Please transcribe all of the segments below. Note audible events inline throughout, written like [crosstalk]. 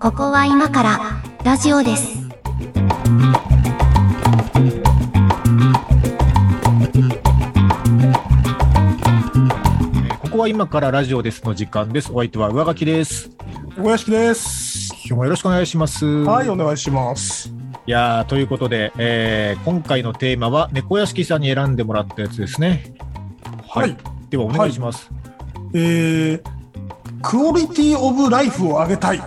ここは今からラジオです。ここは今からラジオですの時間です。お相手は上書きです。小屋敷です。今日もよろしくお願いします。はい、お願いします。いやーということで、えー今回のテーマは猫屋敷さんに選んでもらったやつですね。はい。ではお願いします。えー、クオリティオブライフを上げたい。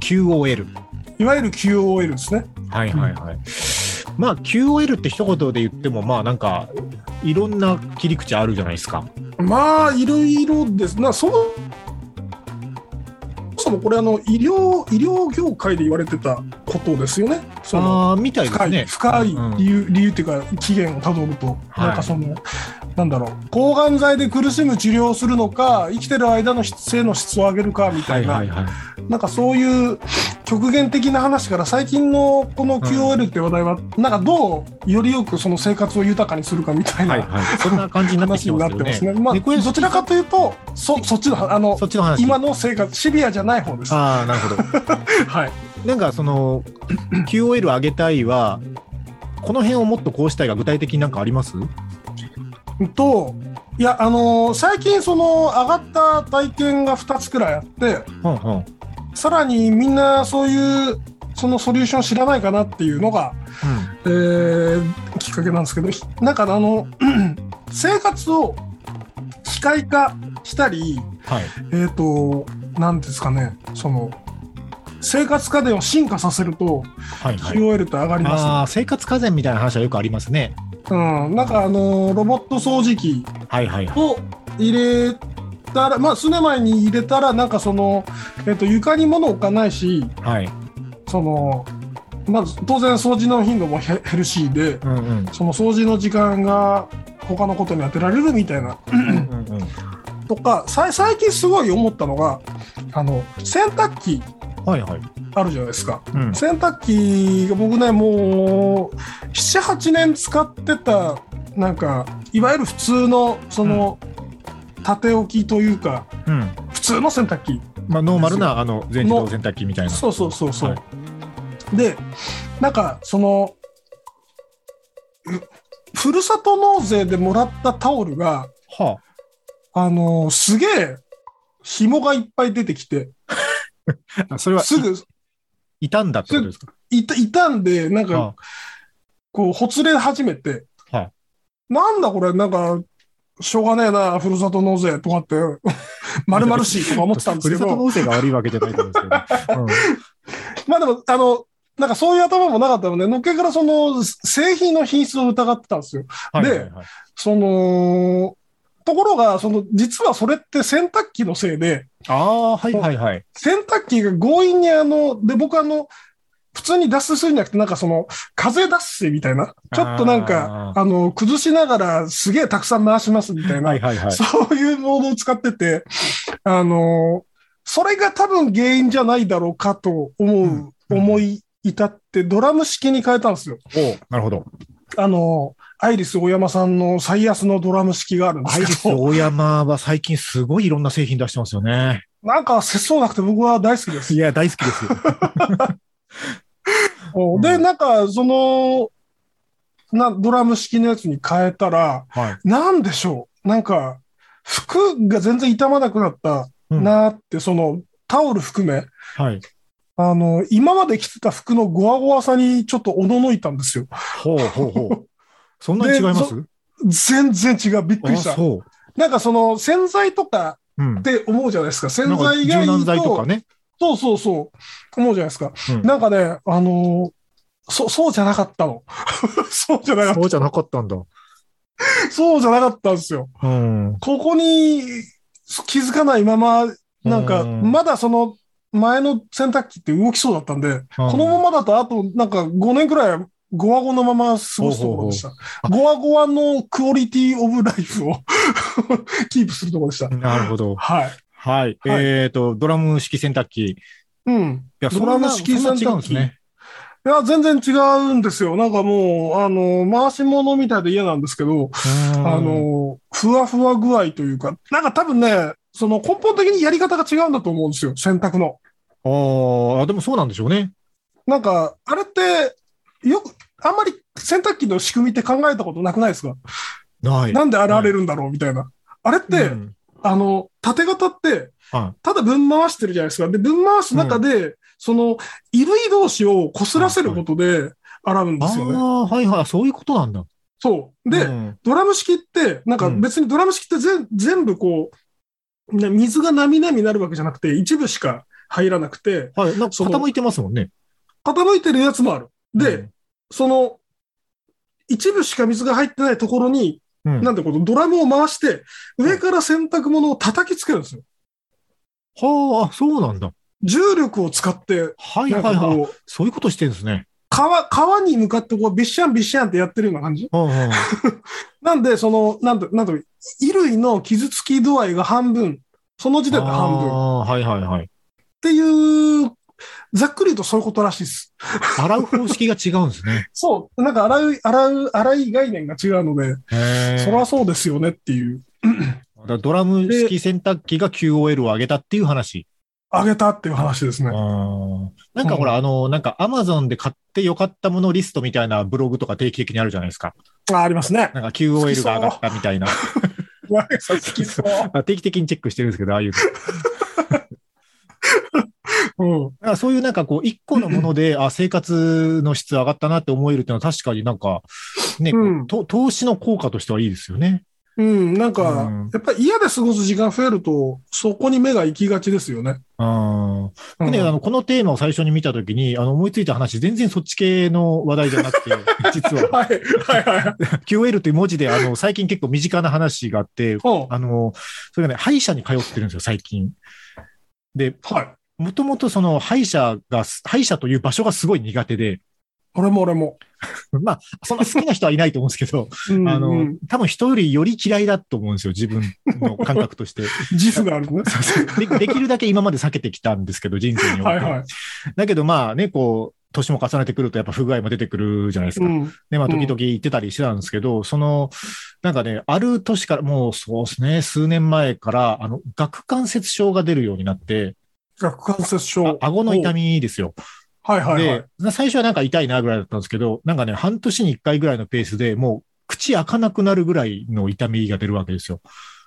QOL。いわゆる QOL ですね。はいはいはい。まあ QOL って一言で言ってもまあなんかいろんな切り口あるじゃないですか。まあ、いろいろです。な、そもそもこれあの医療医療業界で言われてたことですよね。そのあみたいです深いね。深いうん理由、理由っていうか起源をたどると、はいなんかそのなんだろう抗がん剤で苦しむ治療をするのか生きてる間の性の質を上げるかみたいな、はいはいはい。なんかそういう極限的な話から最近のこの QOL って話題は、なんかどうよりよくその生活を豊かにするかみたいなはいはい。そんな感じになってき話になてますよね。ってますね。まあ、どちらかというと、そそっちのあの。今の生活シビアじゃない方です。ああなるほど。[laughs] はい。なんかその QOL 上げたいはこの辺をもっとこうしたいが具体的になんかあります？といやあのー最近その上がった体験が2つくらいあって、うんうんさらにみんなそういうそのソリューション知らないかなっていうのが、えーきっかけなんですけど、ひなんかあの [clears throat] 生活を機械化したり、はいえっ、と、なんですかね、その、生活家電を進化させると。QOL って上がりあまあ生活家電みたいな話はよくありますね。す。うん。なんかあの、ロボット掃除機。を入れたら、まあ、数年前に入れたら、なんかその、えっ、と、床に物置かないし、はい。その、まず当然掃除の頻度もヘヘルシーで、うんうんその掃除の時間が他のことに当てられるみたいな、うん。とか、最近すごい思ったのが、あの、洗濯機はいはい。あるじゃないですか。うん洗濯機が僕ねもう78年使ってたなんかいわゆる普通のその、縦置きというかうん。普通の洗濯機まあノーマルなあの全自動洗濯機みたいな。そうそうそうそう、はいでなんかそのうふるさと納税でもらったタオルがはあのすげえ紐がいっぱい出てきてあ。[laughs] それはすぐいたんだってことですか？いんでなんかはこう、ほつれ始めて、はいなんだこれ、なんか、しょうがねえな、ふるさと納税とかって、まるまるしとか思ってたんですけど、ふるさと納税が悪いわけじゃないと思うんですけど。うん [laughs] まあでも、あの、なんかそういう頭もなかったので、のっけからその、製品の品質を疑ってたんですよ。はいはいはい。その、ところが、その、実はそれって洗濯機のせいで、ああはいはいはい。洗濯機が強引にあの、で、僕あの、普通に脱水するんじゃなくて、なんかその、風脱水みたいな、ちょっとなんか、ああの、崩しながらすげえたくさん回しますみたいな、はいはいはい。そういうモードを使ってて、あの、それが多分原因じゃないだろうかと思う、うん思い至って、ドラム式に変えたんですよ。おなるほど。あの、アイリス大山さんの最安のドラム式があるんでアイリスすけど、大山は最近すごいいろんな製品出してますよね。なんか切そうなくて僕は大好きですい。や、大好きですよ。[laughs] おで、なんか、その、な、ドラム式のやつに変えたら、はい。なんでしょう？なんか、服が全然傷まなくなったうんなって、その、タオル含め、はい。あの、今まで着てた服のゴワゴワさにちょっとおののいたんですよ。ほうほうほう。そんなに違います？全然違う。びっくりした。なんかその洗剤とかっ。て思うじゃないですか。洗なんか剤がいい柔軟剤ととか、ね。そうそうそう、思うじゃないですか。うんなんかね、あのそ、そうじゃなかったの。[laughs] そうじゃなかっそうじゃなかったんだ。た。そうじゃなかったんですよ。うん。ここに気づかないまま、なんか、うんまだその前の洗濯機って動きそうだったんで、このままだとあとなんか5年くらいゴワゴのまま過ごすところでした。ゴワゴワのクオリティオブライフを [laughs] キープするところでした。なるほど。はい。はい。えっと、ドラム式洗濯機。いうん。や、ドラム式洗濯機。ですね。いや、全然違うんですよ。なんかもう、あの、回し物みたいで嫌なんですけど、あの、ふわふわ具合というか、なんか多分ね、その根本的にやり方が違うんだと思うんですよ、洗濯の。ああ、でもそうなんでしょうね。なんか、あれって、よく、あんまり洗濯機の仕組みって考えたことなくないですか？ない。なんで洗われるんだろうみたいな。あれって、うんあの、縦型って、はただ分回してるじゃないですか。で、分回す中で、その、衣類同士を擦らせることで洗うんい、ですよね。ああ、はいはい、そういうことなんだ。そう。で、うんドラム式って、なんか別にドラム式って全全部こう、ね水がなみなみになるわけじゃなくて、一部しか入らなくて、はい、なんか傾いてますもんね。傾いてるやつもある。で、うんその、一部しか水が入ってないところに、うん、なんてこと、ドラムを回して、上から洗濯物を叩きつけるんですよ。はあ、あそうなんだ。重力を使って、はいはいはい。そういうことしてるんですね。川、川に向かってこう、ビッシャンビッシャンってやってるような感じ。うんうん [laughs] なんで、その、なんと、なんと、衣類の傷つき度合いが半分、その時点で半分。っああ、はいはいはい。ていう、ざっくりとそういうことらしいです。洗う方式が違うんですね。[laughs] そう。なんか洗う、洗う、洗い概念が違うので。そりゃそうですよねっていう、ドラム式洗濯機が QOL を上げたっていう話。あげたっていう話ですね。なんかほら、あの、なんか Amazon で買ってよかったものリストみたいなブログとか定期的にあるじゃないですか。あ、ありますね。なんか QOL が上がったみたいな。[laughs] [laughs] 定期的にチェックしてるんですけど、ああいうの。うん。だからそういうなんかこう、一個のもので、あ、生活の質上がったなって思えるっていうのは確かになんか、ね、うんと投資の効果としてはいいですよね。うん。なんか、うんやっぱり嫌で過ごす時間増えると、そこに目が行きがちですよね。うん。うんでね、あの、このテーマを最初に見たときに、あの、思いついた話、全然そっち系の話題じゃなくて、[laughs] 実は、はい。はいはい。QL という文字で、あの、最近結構身近な話があって、うんあの、それがね、歯医者に通ってるんですよ、最近。で、はい。もともとその歯医者が、歯医者という場所がすごい苦手で、俺も俺も。[laughs] まあ、そんな好きな人はいないと思うんですけど、うんあのうん、多分人よりより嫌いだと思うんですよ、自分の感覚として。[laughs] 自負があるね。でできるだけ今まで避けてきたんですけど、人生において。はいはい。だけどまあね、こう、年も重ねてくるとやっぱ不具合も出てくるじゃないですか。うん。ね、まあうん時々言ってたりしてたんですけど、その、なんかね、ある年から、もうそうですね、数年前から、あの、顎関節症が出るようになって、顎関節症あ。顎の痛みですよ。はいはいはい。で、最初はなんか痛いなぐらいだったんですけど、なんかね、半年に一回ぐらいのペースでもう、口開かなくなるぐらいの痛みが出るわけですよ。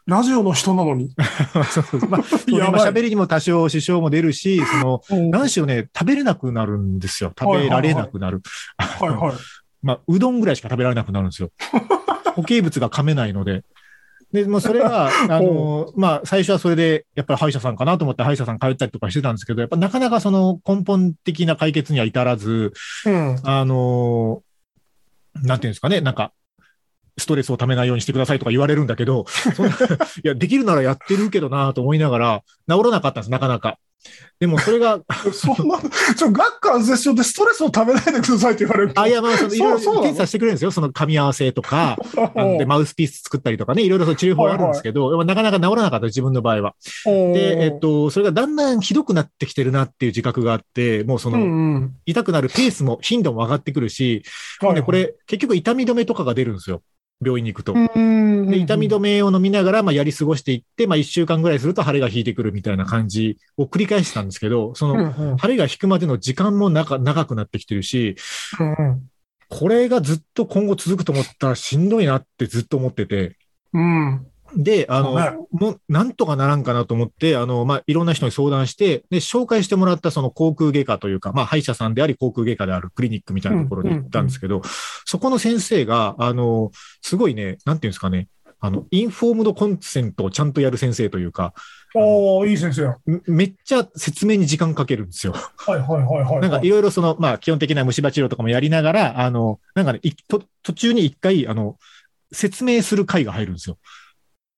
ラジオの人なのに。[laughs] そうそう [laughs] まあ、喋りにも多少支障も出るし、その、うん何しろね、食べれなくなるんですよ。食べられなくなる。はいはい。まあ、うどんぐらいしか食べられなくなるんですよ。[laughs] 固形物が噛めないので。で、もうそれが、[laughs] あの、まあ、最初はそれで、やっぱり歯医者さんかなと思って歯医者さん通ったりとかしてたんですけど、やっぱなかなかその根本的な解決には至らず、うん。あの、なんていうんですかね、なんか、ストレスをためないようにしてくださいとか言われるんだけど、[laughs] いや、できるならやってるけどなと思いながら、治らなかったんです、なかなか。でもそれが、[laughs] そんな、ちょ、顎関節症でストレスを食べないでくださいって言われると。あ、いや、まあ、そのいろいろ検査してくれるんですよ。その噛み合わせとか、[laughs] で、マウスピース作ったりとかね、いろいろその治療法あるんですけど、なかなか治らなかった、自分の場合は。で、えっと、それがだんだんひどくなってきてるなっていう自覚があって、もうその、うんうん。痛くなるペースも頻度も上がってくるし、はいでこ、れ、結局痛み止めとかが出るんですよ。病院に行くと。うんで痛み止めを飲みながら、まあ、やり過ごしていって、まあ、1週間ぐらいすると腫れが引いてくるみたいな感じを繰り返してたんですけど、その、腫れが引くまでの時間も長長くなってきてるし、うんこれがずっと今後続くと思ったらしんどいなってずっと思ってて。うん。で、あの、そうねもう、なんとかならんかなと思って、あの、まあ、いろんな人に相談して、で、紹介してもらったその航空外科というか、まあ、歯医者さんであり航空外科であるクリニックみたいなところに行ったんですけど、そこの先生が、あの、すごいね、なんていうんですかね、あの、インフォームドコンセントをちゃんとやる先生というか、おー、いい先生や。めめっちゃ説明に時間かけるんですよ。はいはいはいはい。なんかいろいろその、まあ基本的な虫歯治療とかもやりながら、あの、なんかね、いと途中に一回、あの、説明する回が入るんですよ。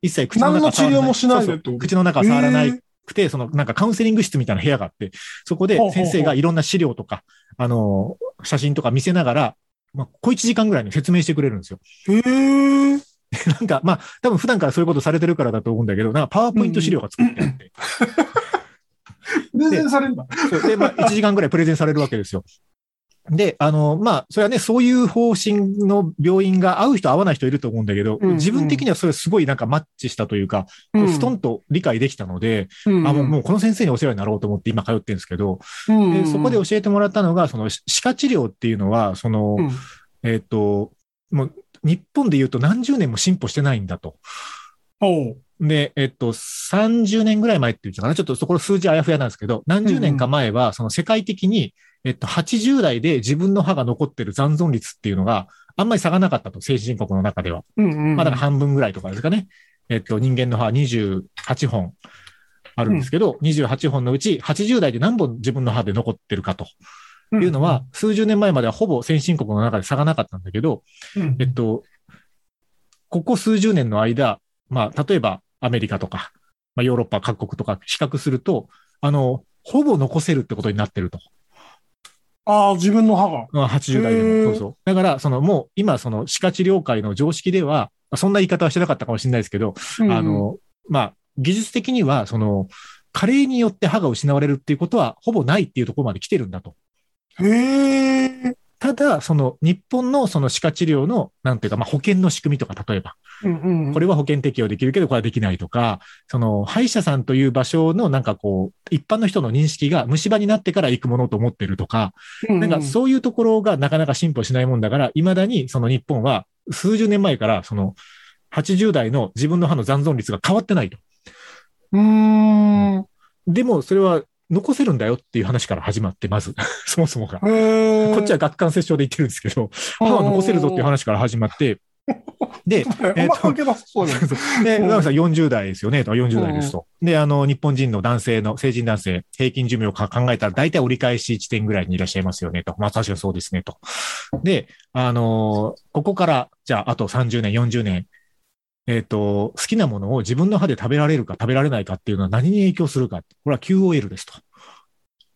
一切口の中何の治療もしないでそ口の中は触らなへーくて、そのなんかカウンセリング室みたいな部屋があって、そこで先生がいろんな資料とか、あの、写真とか見せながら、まあ、小一時間ぐらいに説明してくれるんですよ。へえ。[laughs] なんか、まあ、多分普段からそういうことされてるからだと思うんだけど、なんかパワーポイント資料が作ってあって、プレゼンされるんだ。で、まあ、1時間ぐらいプレゼンされるわけですよ。で、あの、まあ、それはね、そういう方針の病院が合う人合わない人いると思うんだけど、うんうん。自分的にはそれすごいなんかマッチしたというか、こうストンと理解できたので、うん。あもうもうこの先生にお世話になろうと思って今通ってるんですけど、うん。でそこで教えてもらったのが、そのし歯科治療っていうのは、その、うん。えっ、と、もう日本で言うと何十年も進歩してないんだと。で、えっと、30年ぐらい前っていうのかな。ちょっとそこの数字あやふやなんですけど、何十年か前は、その世界的に、えっと、80代で自分の歯が残ってる残存率っていうのがあんまり差がなかったと、先進国の中では。うんうん。まあ、だから半分ぐらいとかですかね。えっと、人間の歯は28本あるんですけど、28本のうち80代で何本自分の歯で残ってるかというのは、数十年前まではほぼ先進国の中で差がなかったんだけど、うん、えっと、ここ数十年の間、まあ、例えばアメリカとか、まあ、ヨーロッパ各国とか比較すると、あの、ほぼ残せるってことになってると。ああ、自分の歯が。まあ80代でも。そうそう。だから、そのもう今、その歯科治療界の常識では、まあそんな言い方はしてなかったかもしれないですけど、あの、まあ、技術的には、その、加齢によって歯が失われるっていうことは、ほぼないっていうところまで来てるんだと。うん、へえ。ただ、その日本のその歯科治療の、なんていうか、まあ保険の仕組みとか、例えば、うんうん。これは保険適用できるけど、これはできないとか、その歯医者さんという場所のなんかこう、一般の人の認識が虫歯になってから行くものと思ってるとか、うん、なんかそういうところがなかなか進歩しないもんだから、未だにその日本は数十年前からその80代の自分の歯の残存率が変わってないと。うーん。でもそれは残せるんだよっていう話から始まって、まず、そもそもが。こっちは学官接触で言ってるんですけど、歯は残せるぞっていう話から始まって、[laughs] で、[laughs] えっと、関係なさそうだね。で、さん40代ですよね、と40代ですと。で、あの、日本人の男性の、成人男性、平均寿命をか考えたら大体折り返し地点ぐらいにいらっしゃいますよね、と。まあ確かにそうですね、と。で、あのここから、じゃあ、あと30年、40年、えっ、と、好きなものを自分の歯で食べられるか食べられないかっていうのは何に影響するか。これは QOL ですと。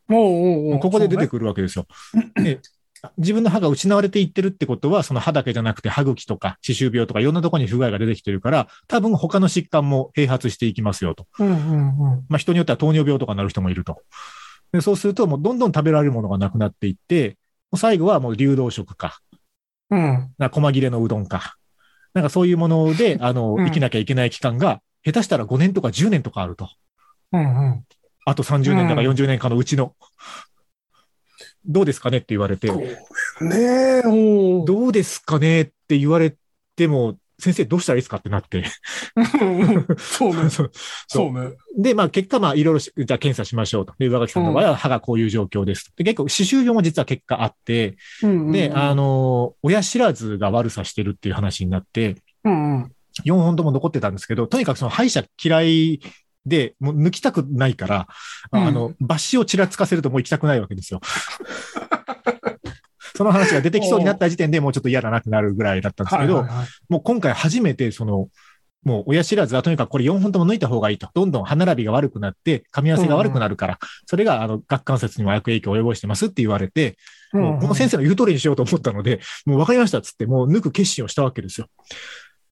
おうおうおうここで出てくくるわけですよ。[laughs] で自分の歯が失われていってるってことは、その歯だけじゃなくて歯茎とか歯周病とかいろんなところに不具合が出てきてるから、多分他の疾患も併発していきますよと。うんうんうん。まあ人によっては糖尿病とかなる人もいると。でそうするともうどんどん食べられるものがなくなっていって、最後はもう流動食か、うん。な細切れのうどんか。なんかそういうもので、あの、うん生きなきゃいけない期間が、下手したら5年とか10年とかあると。うんうん。あと30年だかうん40年かのうちの。どうですかねって言われて。ねえ、どうですかねって言われても、先生どうしたらいいですかってなって。そうね。[laughs] そうそうね。で、まあ結果、まあいろいろし、じゃあ検査しましょうと。で、上垣さんの場合は歯がこういう状況ですと。で、結構、歯周病も実は結果あって、で、あの、の、親知らずが悪さしてるっていう話になって、うんうん。4本とも残ってたんですけど、とにかくその歯医者嫌いで、もう抜きたくないから、うんあの、抜歯をちらつかせるともう行きたくないわけですよ。[laughs] その話が出てきそうになった時点でもうちょっと嫌だなってなるぐらいだったんですけど、はいはいはい。もう今回初めて、その、もう親知らずはとにかくこれ4本とも抜いた方がいいと。どんどん歯並びが悪くなって、噛み合わせが悪くなるから、それがあの、顎関節にも悪影響を及ぼしてますって言われて、もうこの先生の言う通りにしようと思ったので、もう分かりましたっつって、もう抜く決心をしたわけですよ。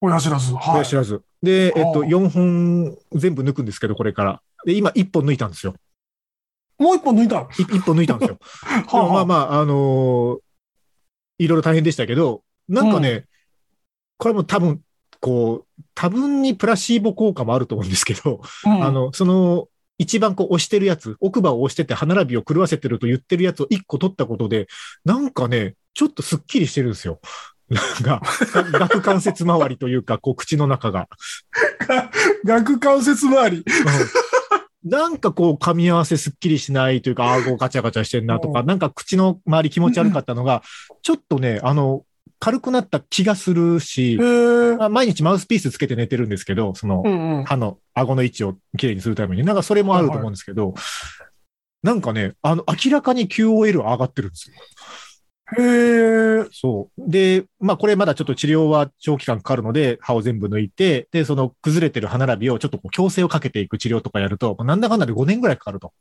親知らず。はい。親知らず。で、えっと、はあ4本全部抜くんですけど、これから。で、今1本抜いたんですよ。もう一本抜いたの。1本抜いたんですよ。[laughs] でもまあまあ、あのーいろいろ大変でしたけど、なんかね、これも多分、こう、多分にプラシーボ効果もあると思うんですけど、うんあ、の、その、一番こう押してるやつ、奥歯を押してて歯並びを狂わせてると言ってるやつを一個取ったことで、なんかね、ちょっとスッキリしてるんですよ。なんか、顎関節周りというか、こう口の中が。[laughs] 顎関節周り。うんなんかこう噛み合わせすっきりしないというか、顎ガチャガチャしてんなとか、うなんか口の周り気持ち悪かったのが、ちょっとね、あの、軽くなった気がするし。まあ毎日マウスピースつけて寝てるんですけど、そのう、んうん。歯の顎の位置をきれいにするために、なんかそれもあると思うんですけど、なんかね、あの、明らかに QOL 上がってるんですよ。へえ。そう。で、まあこれまだちょっと治療は長期間かかるので、歯を全部抜いて、で、その崩れてる歯並びをちょっとこう矯正をかけていく治療とかやると、なんだかんだで5年ぐらいかかると。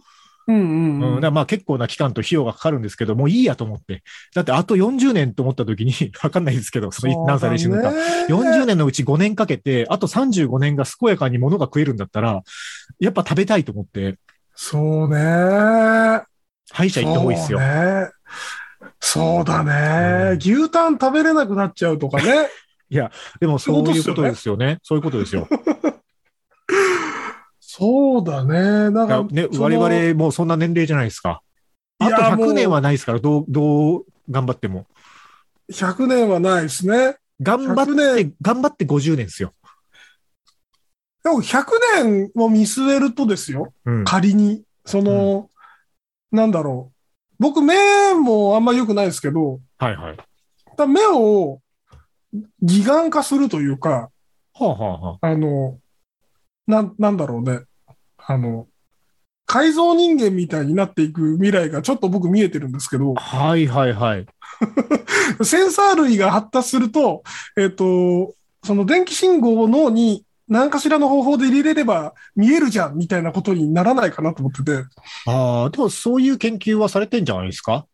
うんううんん、だうん。からまあ結構な期間と費用がかかるんですけど、もういいやと思って。だってあと40年と思った時に、[laughs] わかんないですけど、その何歳で死ぬか。40年のうち5年かけて、あと35年が健やかに物が食えるんだったら、やっぱ食べたいと思って、そうね。歯医者行った方がいいですよ。そうね。そうだね。牛タン食べれなくなっちゃうとかね。[laughs] でもそういうことですよね。そういうことですよ。[laughs] そうだね。なんか、ね、我々もうそんな年齢じゃないですか。あといやもう100年はないですから、どう、どう頑張っても。100年はないですね。頑張っ100て、頑張って50年ですよ。でも100年を見据えるとですよ。うん。仮に。その、なんだろう。僕、目もあんま良くないですけど、はいはい。だ目を義眼化するというか、はあ、はあはあ、あの、なん、なんだろうね。あの、改造人間みたいになっていく未来がちょっと僕見えてるんですけど、はいはいはい。[laughs] センサー類が発達すると、えっ、と、その電気信号を脳に何かしらの方法で入れれれば見えるじゃんみたいなことにならないかなと思ってて、ああ、でもそういう研究はされてんじゃないですか？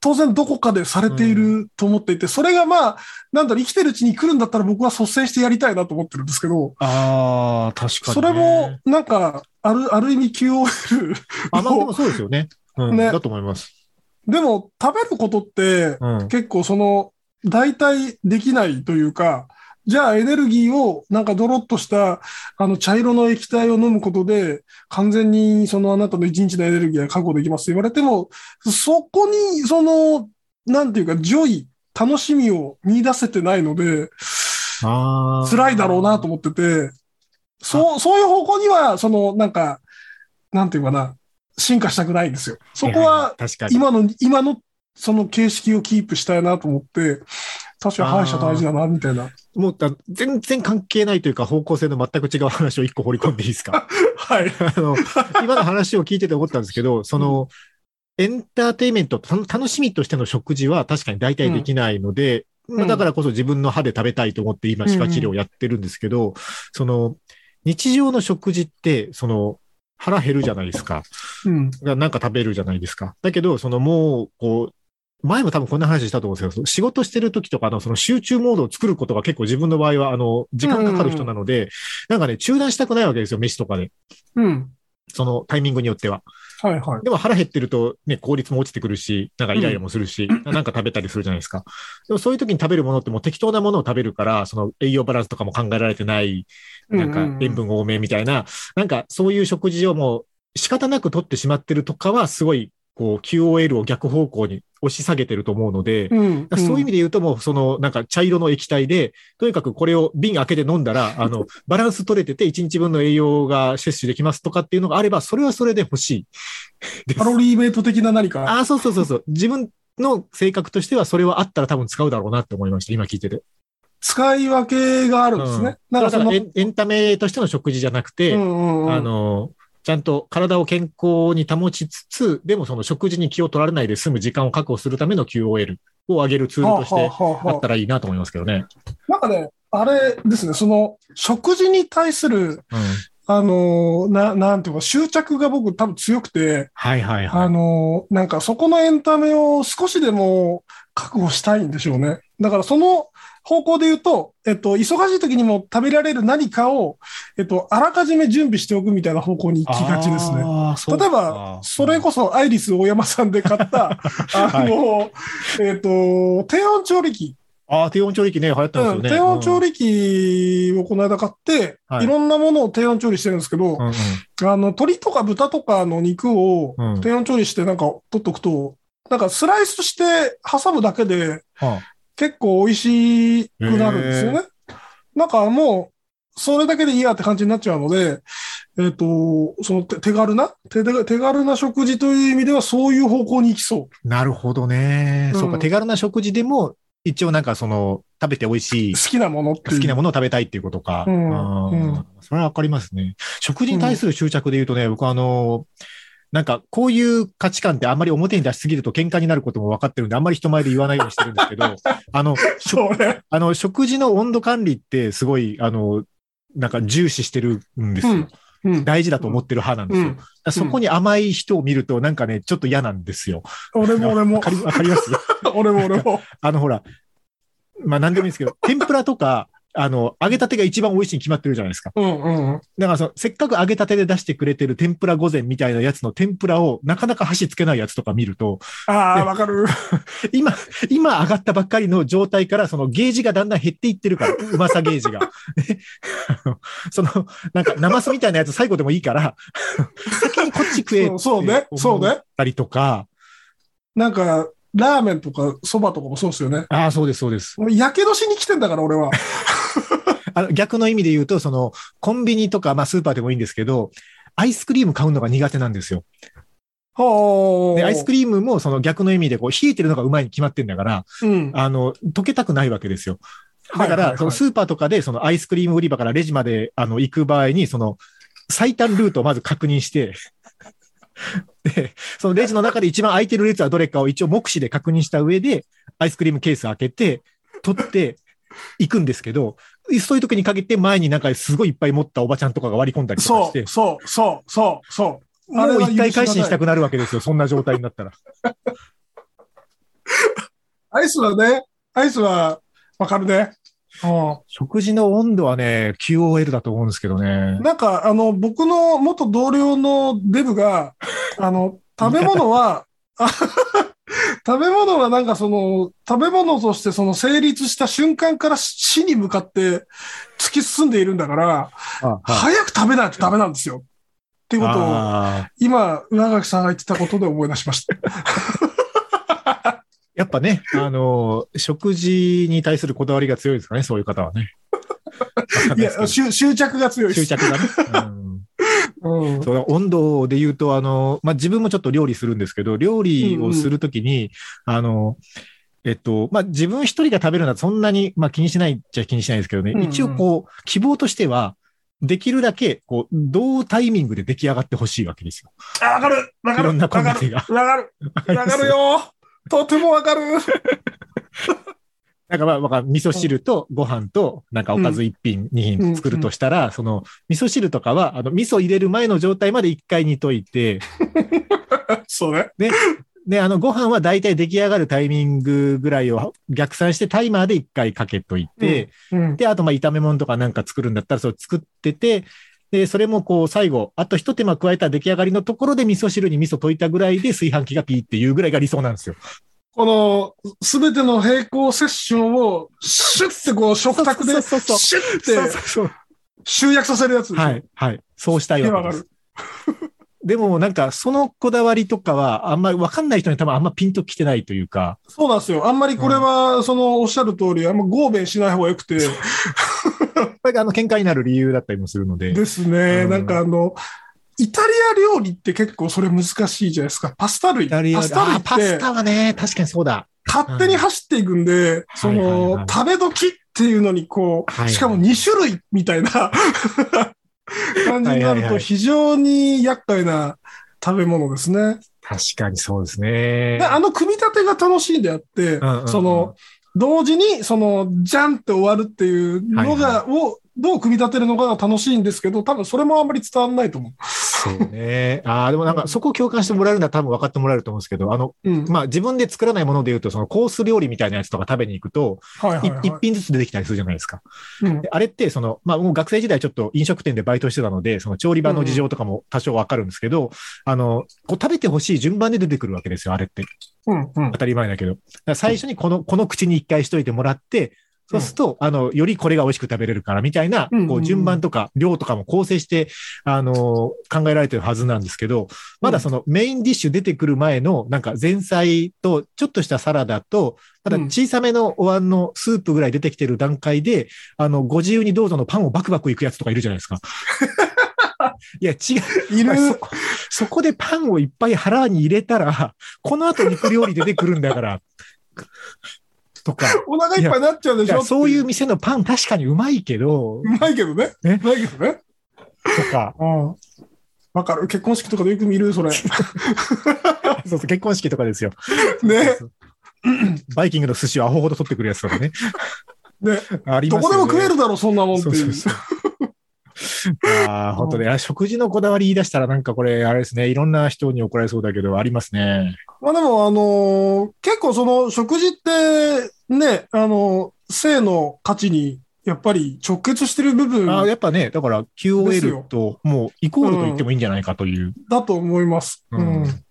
当然どこかでされていると思っていて、それがまあ、なんだろう、生きてるうちに来るんだったら僕は率先してやりたいなと思ってるんですけど、ああ、確かに、それも、なんか、ある、ある意味 QOL あ、まあでもそうですよね。うん、ねだと思います。でも、食べることって、うん。結構その、代替できないというか、じゃあエネルギーをなんかドロッとしたあの茶色の液体を飲むことで完全にそのあなたの一日のエネルギーが確保できますと言われても、そこにその、なんていうか、 joy、楽しみを見出せてないので。辛いだろうなと思ってて、そう、そういう方向には、そのなんか、なんていうかな、進化したくないんですよ。そこは、確かに。今の、今のその形式をキープしたいなと思って、確かに歯医者大事だな、みたいな。もうだ全然関係ないというか方向性の全く違う話を一個掘り込んでいいですか？[laughs] はい。あの、[laughs] 今の話を聞いてて思ったんですけど、その、エンターテインメント、た楽しみとしての食事は確かに代替できないので、んまあだからこそ自分の歯で食べたいと思って今歯科治療をやってるんですけど、その、日常の食事って、その、腹減るじゃないですか。うん。がなんか食べるじゃないですか。だけど、そのもう、こう、前も多分こんな話したと思うんですけど、仕事してる時とかのその集中モードを作ることが結構自分の場合は、あの、時間かかる人なので、なんかね、中断したくないわけですよ、飯とかで。うん。そのタイミングによっては。はいはい。でも腹減ってるとね、効率も落ちてくるし、なんかイライラもするし、なんか食べたりするじゃないですか。でもそういう時に食べるものってもう適当なものを食べるから、その栄養バランスとかも考えられてない、なんか塩分多めみたいな、なんかそういう食事をもう仕方なく取ってしまってるとかは、すごい、こう QOL を逆方向に押し下げてると思うので、うん。そういう意味で言うともう、その、なんか茶色の液体で、とにかくこれを瓶開けて飲んだら、[laughs] あの、バランス取れてて1日分の栄養が摂取できますとかっていうのがあれば、それはそれで欲しい。[laughs] カロリーメイト的な何か？ああ、そうそうそうそう。自分の性格としてはそれはあったら多分使うだろうなって思いました。今聞いてて。使い分けがあるんですね。だかなんからその、エンエンタメとしての食事じゃなくて、うんうんうんあの、ちゃんと体を健康に保ちつつ、でもその食事に気を取られないで済む時間を確保するための QOL を上げるツールとしてはあったらいいなと思いますけどね。なんかね、あれですね、その、食事に対する、うん。あのーな、なんていうか、執着が僕多分強くて、はいはいはい。あのーなんかそこのエンタメを少しでも確保したいんでしょうね。だからその方向で言うと、えっと、忙しい時にも食べられる何かを、えっと、あらかじめ準備しておくみたいな方向に行きがちですね。例えば、それこそアイリス大山さんで買った、[laughs] あの、えっと、低温調理器。ああ、低温調理器ね、流行ったんですようんね。低温調理器をこの間買って、はいいろんなものを低温調理してるんですけど、うんうんあの、鶏とか豚とかの肉をうん低温調理してなんか取っとくと、なんかスライスして挟むだけでは結構美味しくなるんですよね。なんかもう、それだけでいいやって感じになっちゃうので、えっ、と、その手手軽な？手軽な食事という意味ではそういう方向に行きそあなるほどね。うんそうか、手軽な食事でも、一応なんかその、食べて美味しいう。好、きなもの。好きなものを食べたいっていうことか。うんうんうんそれはわかりますね。食事に対する執着で言うとね、僕あの、なんか、こういう価値観ってあんまり表に出しすぎると喧嘩になることも分かってるんで、あんまり人前で言わないようにしてるんですけど、[laughs] あの。あの、食事の温度管理ってすごい、あの、なんか重視してるんですよ。うんうん。大事だと思ってる派なんですよ。うんそこに甘い人を見ると、なんかね、ちょっと嫌なんですよ。俺も俺もわかります？[laughs] 俺も俺も。あの、ほら、まあ何でもいいんですけど、天ぷらとか、あの、揚げたてが一番美味しいに決まってるじゃないですか。うんうん。だからその、せっかく揚げたてで出してくれてる天ぷら御膳みたいなやつの天ぷらをなかなか箸つけないやつとか見ると、ああ、わかる。[laughs] 今、今上がったばっかりの状態から、そのゲージがだんだん減っていってるから、[laughs] うまさゲージが。[laughs] その、なんか、ナマスみたいなやつ最後でもいいから、先にこっち食えってそうねそうねたりとか、なんか、ラーメンとか蕎麦とかもそうですよね。ああ、そうです、そうです。もうやけどしに来てんだから、俺は。[laughs] あの逆の意味で言うと、その、コンビニとか、まあ、スーパーでもいいんですけど、アイスクリーム買うのが苦手なんですよ。ほで、アイスクリームもその逆の意味で、こう、冷えてるのがうまいに決まってんだから、うん。あの、溶けたくないわけですよ。だから、そのスーパーとかで、そのアイスクリーム売り場からレジまで、あの、行く場合に、その、最短ルートをまず確認して、で、そのレジの中で一番空いてる列はどれかを一応目視で確認した上で、アイスクリームケース開けて、取って、行くんですけど、そういう時に限って前になんかすごいいっぱい持ったおばちゃんとかが割り込んだりとかしてそう、、そう、そう、そう、そう。もう一回返しにしたくくなるわけですよ、そんな状態になったら。[laughs] アイスはね、アイスは、わかるね。う食事の温度はね、QOL だと思うんですけどねん。なんか、あの、僕の元同僚のデブが、[laughs] あの、食べ物は、あ [laughs] 食べ物はなんかその、食べ物としてその成立した瞬間から死に向かって突き進んでいるんだから、あはい早く食べないとダメなんですよ。っていうことを、今、上垣さんが言ってたことで思い出しました。[laughs] やっぱね、あの、食事に対するこだわりが強いですかね、そういう方はね。[laughs] いや、執執着が強い。執着がね。うんうん。そう温度で言うと、あの、まあ、自分もちょっと料理するんですけど、料理をするときに、あの、えっと、まあ、自分一人が食べるのはそんなに、まあ、気にしないっちゃ気にしないですけどね、うんうん一応こう、希望としては、できるだけ、こう、同タイミングで出来上がってほしいわけですよ。あ、わかるわかるいろんなコンビがわかるわかるよとてもわかる。[laughs] なんかまあ、わかん味噌汁とご飯と、なんかおかず一品、二品作るとしたら、その、味噌汁とかは、あの、味噌入れる前の状態まで一回煮といて、[laughs] そうね。で、あの、ご飯は大体出来上がるタイミングぐらいを逆算してタイマーで一回かけといて、うん。で、あと、まあ、炒め物とかなんか作るんだったら、それ作ってて、で、それもこう、最後、あと一手間加えた出来上がりのところで味噌汁に味噌溶いたぐらいで炊飯器がピーっていうぐらいが理想なんですよ。この、すべての並行セッションを、シュッてこう、食卓で、シュッて。集約させるやつですよはい、はい。そうしたいわけです。[laughs] でもなんかそのこだわりとかはあんまりわかんない人に多分あんまピンときてないというか、そうなんですよ。あんまりこれは、その、おっしゃる通り、あんま合弁しない方がよくて、[laughs] これがあの喧嘩になる理由だったりもするので。ですね。うんなんかあの、イタリア料理って結構それ難しいじゃないですか。パスタ類。パスタ類パスタはね、確かにそうだ。勝手に走っていくんで、そはいはいはのい、食べ時っていうのにこう、はいはいしかも2種類みたいな [laughs] 感じになると非常に厄介な食べ物ですね。確かにそうですねで。あの組み立てが楽しいんであって、うんうんうんその、同時に、その、じゃんって終わるっていうのが、はいを、どう組み立てるのかが楽しいんですけど、多分それもあんまり伝わらないと思う。そうね。ああ、でもなんかそこを共感してもらえるのは多分分かってもらえると思うんですけど、あの、うん。まあ自分で作らないもので言うと、そのコース料理みたいなやつとか食べに行くと、はいはい、はい。い一品ずつ出てきたりするじゃないですか。うんであれって、その、まあ、もう学生時代ちょっと飲食店でバイトしてたので、その調理場の事情とかも多少わかるんですけど、あの、こう食べてほしい順番で出てくるわけですよ、あれって。うん。うん当。たり前だけど。最初にこの、この口に一回しといてもらって、そうすると、あの、よりこれが美味しく食べれるから、みたいなうん、こう、順番とか、量とかも構成して、あの、考えられてるはずなんですけど、まだそのメインディッシュ出てくる前の、なんか前菜と、ちょっとしたサラダと、まだ小さめのお椀のスープぐらい出てきてる段階で、あの、ご自由にどうぞのパンをバクバクいくやつとかいるじゃないですか。[laughs] いや、違う。いる。そこ、そこでパンをいっぱい腹に入れたら、この後肉料理出てくるんだから、とか。お腹いっぱいになっちゃうでしょそういう店のパン確かにうまいけどう、まいけどね。ねうまいけどね。とか、うん。わかる。結婚式とかでよく見る、それ。[laughs] そうそう、結婚式とかですよ。ね。バイキングの寿司をアホほど取ってくるやつとかね。ね。ありますよね。どこでも食えるだろ、そんなもんっていう。そうそうそう。ああ、本当ね。あ食事のこだわり言い出したらなんかこれ、あれですね。いろんな人に怒られそうだけど、ありますね。まあでも、あのー結構その食事って、ね、あの性の価値にやっぱり直結してる部分あやっぱね、だから QOL ともうイコールと言ってもいいんじゃないかというだと思います。ううんん。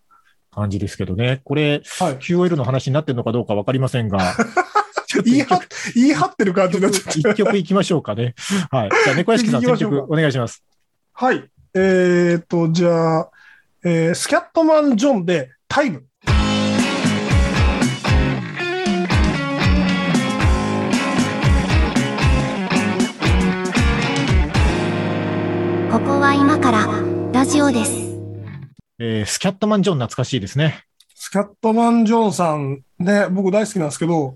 感じですけどね。これ、はい。QOL の話になってるのかどうかわかりませんが、[laughs] 言い張っ言い張ってる感じになっちゃって。一曲いきましょうかね。はい。じゃあ、猫屋敷さん、選行きましょうか曲お願いします。はい。えっ、と、じゃあ、えースキャットマン・ジョンでタイム。ここは今からラジオです。えースキャットマン・ジョン懐かしいですね。スキャットマン・ジョンさんね、僕大好きなんですけど、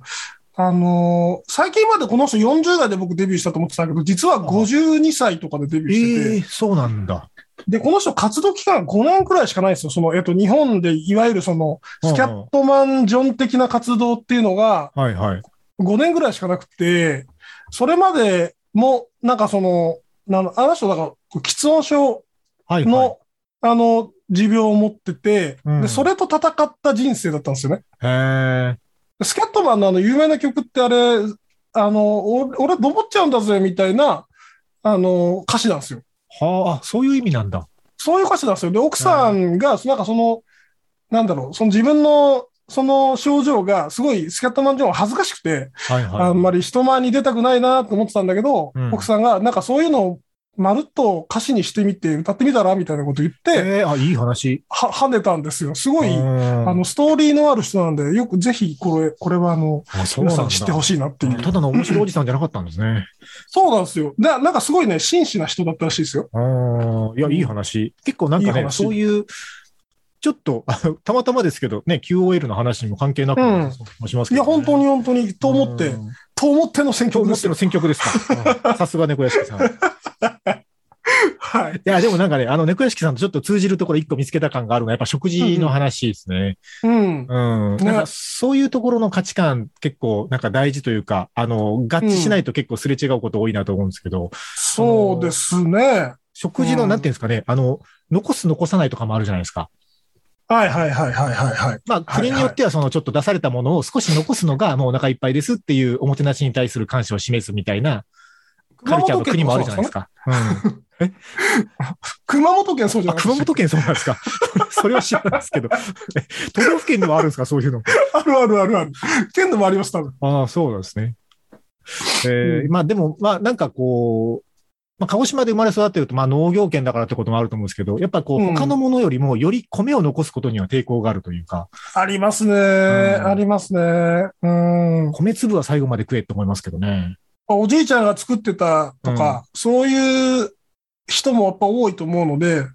あのー最近までこの人40代で僕デビューしたと思ってたけど、実は52歳とかでデビューしてて、ええそうなんだ。で、この人活動期間5年くらいしかないんですよ。その、えっと、日本でいわゆるその、スキャットマン・ジョン的な活動っていうのがはいはい。5年くらいしかなくて、それまでも、なんかその、あの人だから、喫音症はいの、はい。あの、持病を持ってて、うんで、それと戦った人生だったんですよね。へえ。スキャットマンのあの有名な曲ってあれ、あの、お俺登っちゃうんだぜみたいな、あの、歌詞なんですよ。はあ、そういう意味なんだ。そういう歌詞なんですよ。で、奥さんが、なんかその、なんだろう、その自分の、その症状がすごいスキャットマン・ジョンは恥ずかしくて、はいはい。あんまり人前に出たくないなと思ってたんだけど、うん奥さんがなんかそういうのをまるっと歌詞にしてみて歌ってみたらみたいなこと言って、えー、あ、いい話。は、跳ねたんですよ。すごい、ああの、ストーリーのある人なんで、よくぜひこれ、これはあの、あ。皆さん知ってほしいなっていう。ただの面白いおじさんじゃなかったんですね。そうなんですよ。で、なんかすごいね、真摯な人だったらしいですよ。ああ、いや、いい話。結構なんかね、そういう、ちょっと、たまたまですけど、ね、QOL の話にも関係なく、うんもしますいや、けど、ね。本当に本当に、と思ってう、んと思っての選と思っての。選曲ですか。う [laughs] んさすが猫屋敷さん。いはい。や、でもなんかね、あの、猫屋敷さんとちょっと通じるところ一個見つけた感があるのは、やっぱ食事の話ですね。うん。うん。ねなんか、そういうところの価値観結構、なんか大事というか、あの、合致しないと結構すれ違うこと多いなと思うんですけど、そうですね。食事の、うんなんていうんですかね、あの、残す残さないとかもあるじゃないですか。はいはいはいはいはいはい。まあ、国によってはそのちょっと出されたものを少し残すのがもうお腹いっぱいですっていうおもてなしに対する感謝を示すみたいなカルチャーの国もあるじゃないですか。うん。熊本県そうじゃあ、ない？熊本県そうなんですか？[laughs] それは知らないですけど。え都道府県ではあるんですか？そういうの。あるあるあるある。県でもあります、多分。ああ、そうなんですね。えーうんまあでも、まあなんかこう、まあ、鹿児島で生まれ育ってると、まあ農業圏だからってこともあると思うんですけど、やっぱこう、うん他のものよりもより米を残すことには抵抗があるというか、ありますね。んありますね。うん。米粒は最後まで食えって思いますけどね。おじいちゃんが作ってたとか、そういう人もやっぱ多いと思うので、うん。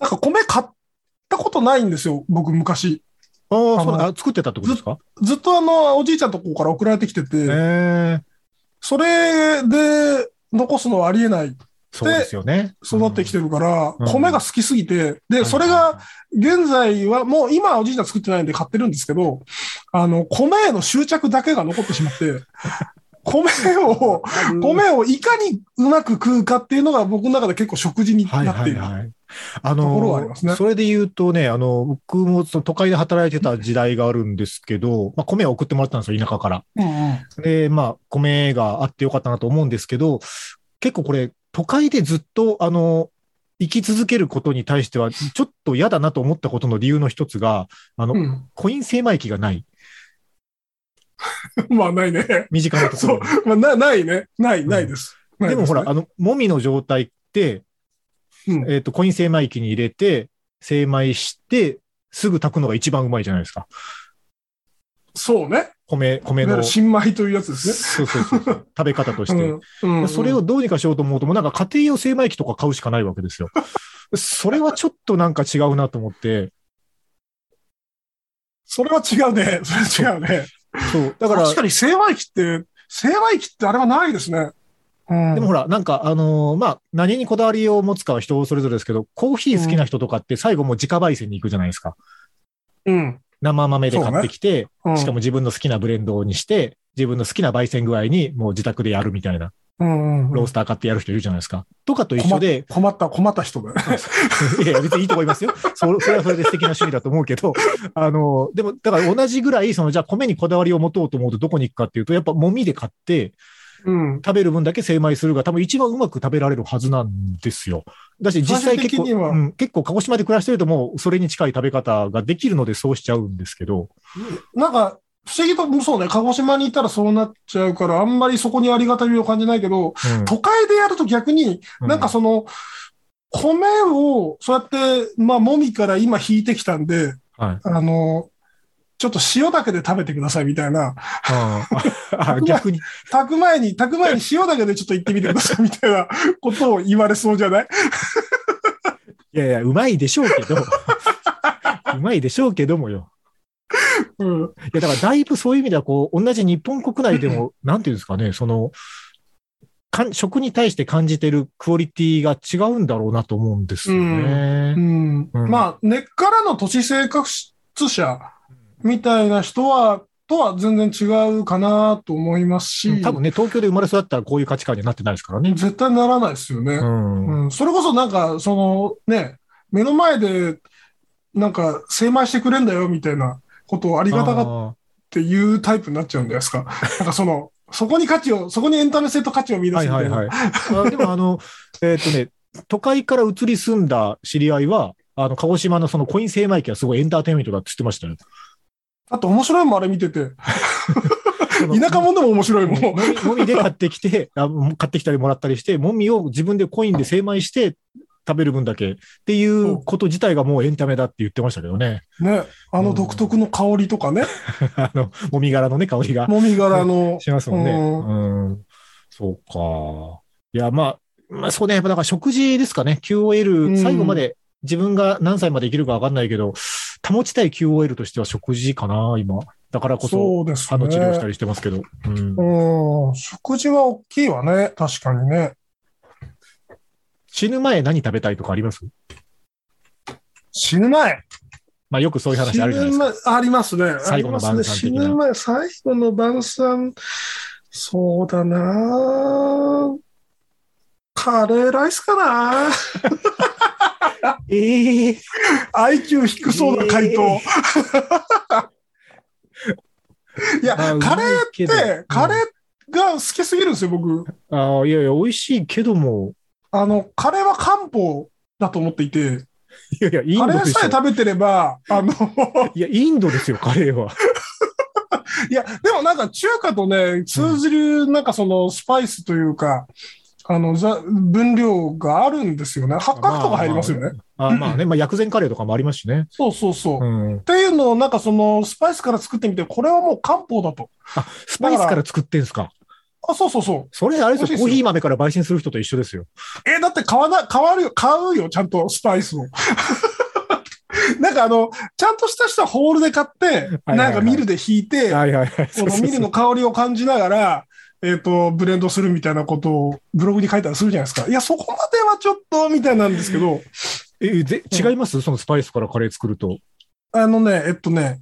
なんか米買ったことないんですよ、僕昔。ああ、そうあ作ってたってことですか？ずっとあの、おじいちゃんとこから送られてきてて、ええそれで残すのはありえない。そうですよね。育ってきてるから、うん米が好きすぎて、で、それが、現在は、もう今はおじいちゃん作ってないんで買ってるんですけど、あの、米への執着だけが残ってしまって、[laughs] 米を、米をいかにうまく食うかっていうのが僕の中で結構食事にはいなってる。はいいはい。あのりますねそれで言うとね、あの、僕もその都会で働いてた時代があるんですけど、まあ、米を送ってもらったんですよ、田舎から。うんうんで、まあ、米があってよかったなと思うんですけど、結構これ、都会でずっと、あの、生き続けることに対しては、ちょっと嫌だなと思ったことの理由の一つが、あの、うん。コイン精米機がない。[laughs] まあ、ないね。身近なところそう。まあ、な、ないね。ない、ないです。に。でもほら、あの、もみの状態って、うんえっ、と、コイン精米機に入れて、精米して、すぐ炊くのが一番うまいじゃないですか。そうね。米、米の。新米というやつですね。そうそうそう。[laughs] 食べ方として。うんうんうんそれをどうにかしようと思うと、もうなんか家庭用精米機とか買うしかないわけですよ。それはちょっとなんか違うなと思って。それは違うね。それは違うね。そう。だから、確かに精米機って、精米機ってあれはないですね。うん。でもほら、なんかあのーまあ、何にこだわりを持つかは人それぞれですけど、コーヒー好きな人とかって最後もう自家焙煎に行くじゃないですか。うん。生豆で買ってきて、うんしかも自分の好きなブレンドにして、自分の好きな焙煎具合にもう自宅でやるみたいな、うんうんロースター買ってやる人いるじゃないですか。とかと一緒で、困った、困った人だよね。[laughs] いやいや、別にいいと思いますよ。そそれはそれで素敵な趣味だと思うけど、あの、でも、だから同じぐらい、その、じゃあ米にこだわりを持とうと思うとどこに行くかっていうと、やっぱもみで買って、うん。食べる分だけ精米するが多分一番うまく食べられるはずなんですよ。だし実際結構、最終的にはうん結構鹿児島で暮らしてるともうそれに近い食べ方ができるのでそうしちゃうんですけど。なんか、不思議と、そうね、鹿児島にいたらそうなっちゃうから、あんまりそこにありがたみを感じないけど、うん都会でやると逆に、なんかその、米を、そうやって、まあ、もみから今引いてきたんで、はい。あの、ちょっと塩だけで食べてくださいみたいな、あああ [laughs] 逆に。炊く前に、炊く前に塩だけでちょっと言ってみてくださいみたいなことを言われそうじゃない？いやいや、うまいでしょうけど。[laughs] うまいでしょうけどもよ。うん。いや、だからだいぶそういう意味では、こう、同じ日本国内でも、なんていうんですかね、その、かん食に対して感じてるクオリティが違うんだろうなと思うんですよねう。ん。うんまあ、根っからの都市生活者みたいな人は、とは全然違うかなと思いますし、多分ね、東京で生まれ育ったらこういう価値観にはなってないですからね。絶対ならないですよね。うん。うん、それこそなんか、そのね、目の前で、なんか、精米してくれんだよみたいなことをありがたがっあていうタイプになっちゃうんじゃないですか。[laughs] なんかその、そこに価値を、そこにエンタメ性と価値を見出ーすみたいな。はいはいはい。あでもあの、[laughs] えーっとね、都会から移り住んだ知り合いは、あの、鹿児島のそのコイン精米機はすごいエンターテインメントだって知ってましたよ。あと面白いもんあれ見てて、[laughs] 田舎者でも面白いもん。もみで買ってきてあ、買ってきたりもらったりして、もみを自分でコインで精米して食べる分だけっていうこと自体がもうエンタメだって言ってましたけどね。ね。あの独特の香りとかね。[laughs] あの、もみ殻のね、香りがもみ殻の。しますもんね。ううん。そうか。いや、まあ、まあそうね、やっぱだから食事ですかね。う QOL、ん最後まで自分が何歳まで生きるかわかんないけど、保ちたい QOL としては食事かな、今。だからこそ、その治療したね。りしてますけど。うんうん。食事は大きいわね。確かにね。死ぬ前何食べたいとかあります？死ぬ前。まあよくそういう話あるじゃないですか。ありますね。最後の晩餐死ぬ前、最後の晩餐。そうだなカレーライスかな？[laughs] ええ IQ 低そうな回答。いや、まあカレーって、カレーが好きすぎるんですよ、僕。ああ、いやいや、美味しいけども、あの、カレーは漢方だと思っていて、いやいや、インカレー。さえ食べてれば、あの、[laughs] いや、インドですよ、カレーは。[laughs] いや、でもなんか中華とね、通じるなんかそのスパイスというか、あの、ざ分量があるんですよね。八角とか入りますよね。あまあね、まあ薬膳カレーとかもありますしね。そうそうそう。うん。っていうのをなんかそのスパイスから作ってみて、これはもう漢方だと。あ、スパイスから作ってんすか？あ、そうそうそう。それあれですよ、コーヒー豆から焙煎する人と一緒ですよ。え、だって買わな、買わるよ、買うよ、ちゃんとスパイスを。[laughs] なんかあの、ちゃんとした人はホールで買って、なんかミルで引いて、はいはいはい。このミルの香りを感じながら、えっ、と、ブレンドするみたいなことをブログに書いたりするじゃないですか。いや、そこまではちょっと、みたいなんですけど、[laughs] え、ぜ違います？そのスパイスからカレー作ると。あのね、えっとね、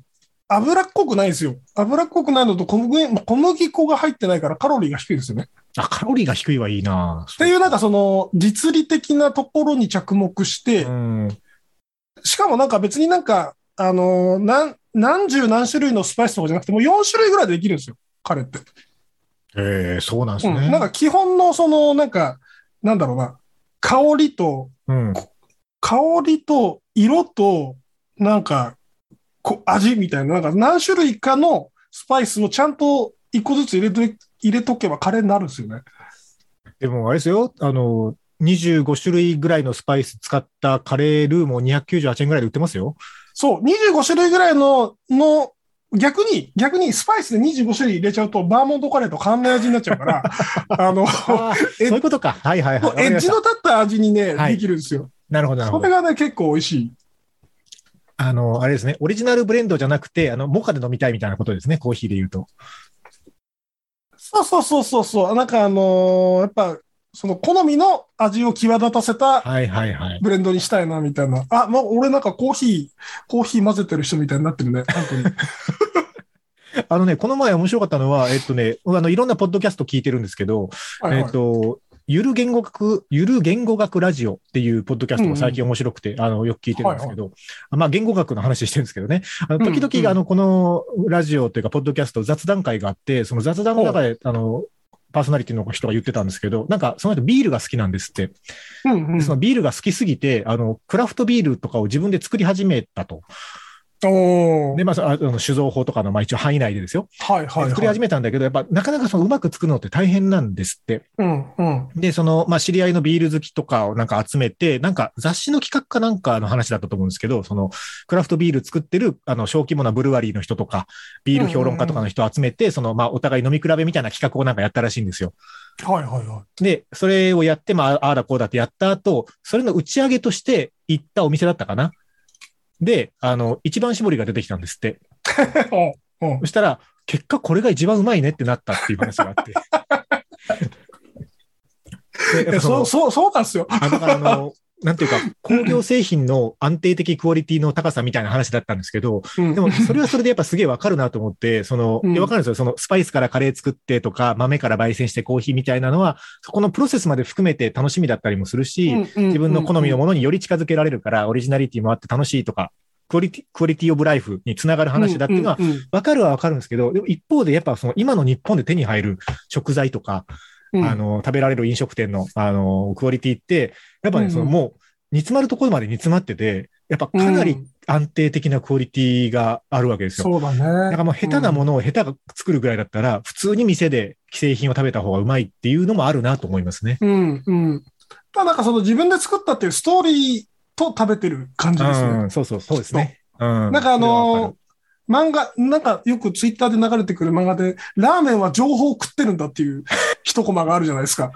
脂っこくないんですよ。脂っこくないのと小麦小麦粉が入ってないからカロリーが低いですよね。あ、カロリーが低いはいいなっていうなんかその実利的なところに着目してう、ん。しかもなんか別になんか、あのー何、何十何種類のスパイスとかじゃなくてもう4種類ぐらいでできるんですよ。カレーって。ええそうなんですうん。ね。なんか基本のその、なんか、なんだろうな、香りと、うん。香りと色と、なんか、こ味みたいな、なんか何種類かのスパイスをちゃんと一個ずつ入れと入れとけばカレーになるんですよね。でもあれですよ、あの、25種類ぐらいのスパイス使ったカレールーも298円ぐらいで売ってますよ。そう、25種類ぐらいの、の、逆に、逆にスパイスで25種類入れちゃうと、バーモントカレーと変わんない味になっちゃうから、[laughs] あの、ああ、そういうことか。はいはいはい。エッジの立った味にね、はいできるんですよ。なるほどなるほど。それがね、結構美味しい。あの、あれですね、オリジナルブレンドじゃなくて、あの、モカで飲みたいみたいなことですね、コーヒーで言うと。そうそうそうそうそう。なんかあのーやっぱ、その好みの味を際立たせたはいはいはい。ブレンドにしたいな、みたいな。あ、まあ、俺なんかコーヒー、コーヒー混ぜてる人みたいになってるね。本当に。[laughs] あのね、この前面白かったのは、えっとね、あの、いろんなポッドキャスト聞いてるんですけど、はいはいえっと、ゆる言語学、ゆる言語学ラジオっていうポッドキャストが最近面白くて、あの、よく聞いてるんですけど、まあ、言語学の話してるんですけどね、あの時々、うんうんあの、このラジオというか、ポッドキャスト雑談会があって、その雑談の中で、あの、パーソナリティの人が言ってたんですけど、なんかその後ビールが好きなんですって。うんうんでそのビールが好きすぎて、あの、クラフトビールとかを自分で作り始めたと。で、まあ、そあの酒造法とかの、まあ一応範囲内でですよ。はいはいはい。作り始めたんだけど、やっぱなかなかそのうまく作るのって大変なんですって。うんうん。で、その、まあ、知り合いのビール好きとかをなんか集めて、なんか雑誌の企画かなんかの話だったと思うんですけど、その、クラフトビール作ってる、あの、小規模なブルワリーの人とか、ビール評論家とかの人を集めて、その、まあ、お互い飲み比べみたいな企画をなんかやったらしいんですよ。はいはいはい。で、それをやって、まあ、ああだこうだってやった後、それの打ち上げとして行ったお店だったかな。で、あの、一番搾りが出てきたんですって。[laughs] そしたら、結果これが一番うまいねってなったっていう話があって。[laughs] そう、そう、そうなんですよ。あだからあの、なんていうか、[laughs] 工業製品の安定的クオリティの高さみたいな話だったんですけど、うん。でもそれはそれでやっぱすげえわかるなと思って、その、わかるんですよ。そのスパイスからカレー作ってとか、豆から焙煎してコーヒーみたいなのは、そこのプロセスまで含めて楽しみだったりもするし、自自分の好みのものにより近づけられるから、オリジナリティもあって楽しいとか、クオリティ、クオリティオブライフにつながる話だっていうのは、わかるはわかるんですけど、でも一方でやっぱその今の日本で手に入る食材とか、うんあの、食べられる飲食店の、あの、クオリティって、やっぱね、うんそのもう、煮詰まるところまで煮詰まってて、やっぱかなり安定的なクオリティがあるわけですよ。そうだね。なんかもう下手なものを下手が作るぐらいだったら、普通に店で既製品を食べた方がうまいっていうのもあるなと思いますね。うん、うん。ただなんかその自分で作ったっていうストーリーと食べてる感じですね。うん、そうそう、そうですね。うん。なんかあの漫画、なんかよくツイッターで流れてくる漫画で、ラーメンは情報を食ってるんだっていう一コマがあるじゃないですか。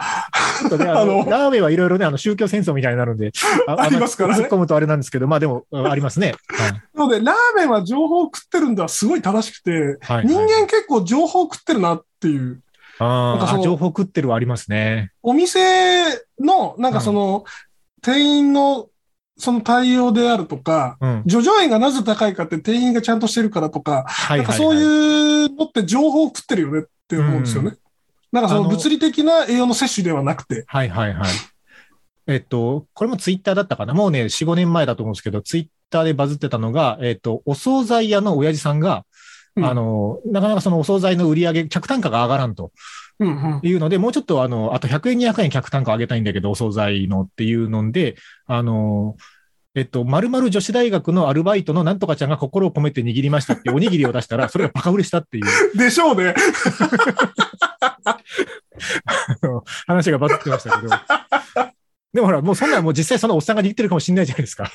ね、あの、ラーメンはいろいろね、あの、宗教戦争みたいになるんで、あありますからね突っ込むとあれなんですけど、まあでも、ありますね。はいなので、ラーメンは情報を食ってるんだすごい正しくて、はい。人間結構情報を食ってるなっていう。ああ、情報食ってるはありますね。お店の、なんかその、店員のその対応であるとか、うん。叙々苑がなぜ高いかって店員がちゃんとしてるからとか、はいはい、はい。なんかそういうのって情報を食ってるよねって思うんですよね。なんかそあのの物理的な栄養の摂取ではなくて。はいはいはい。えっと、これもツイッターだったかな？もうね、4、5年前だと思うんですけど、ツイッターでバズってたのが、えっと、お惣菜屋の親父さんが、うんあの、なかなかそのお惣菜の売り上げ、客単価が上がらんとうんうん。いうので、もうちょっとあの、あと100円、200円客単価上げたいんだけど、お惣菜のっていうので、あの、えっと、〇〇女子大学のアルバイトのなんとかちゃんが心を込めて握りましたっておにぎりを出したら、[laughs] それがバカ売れしたっていうでしょうね。あの話がバズってましたけど。でもほら、もうそんなんもう実際そのおっさんが握ってるかもしれないじゃないですか。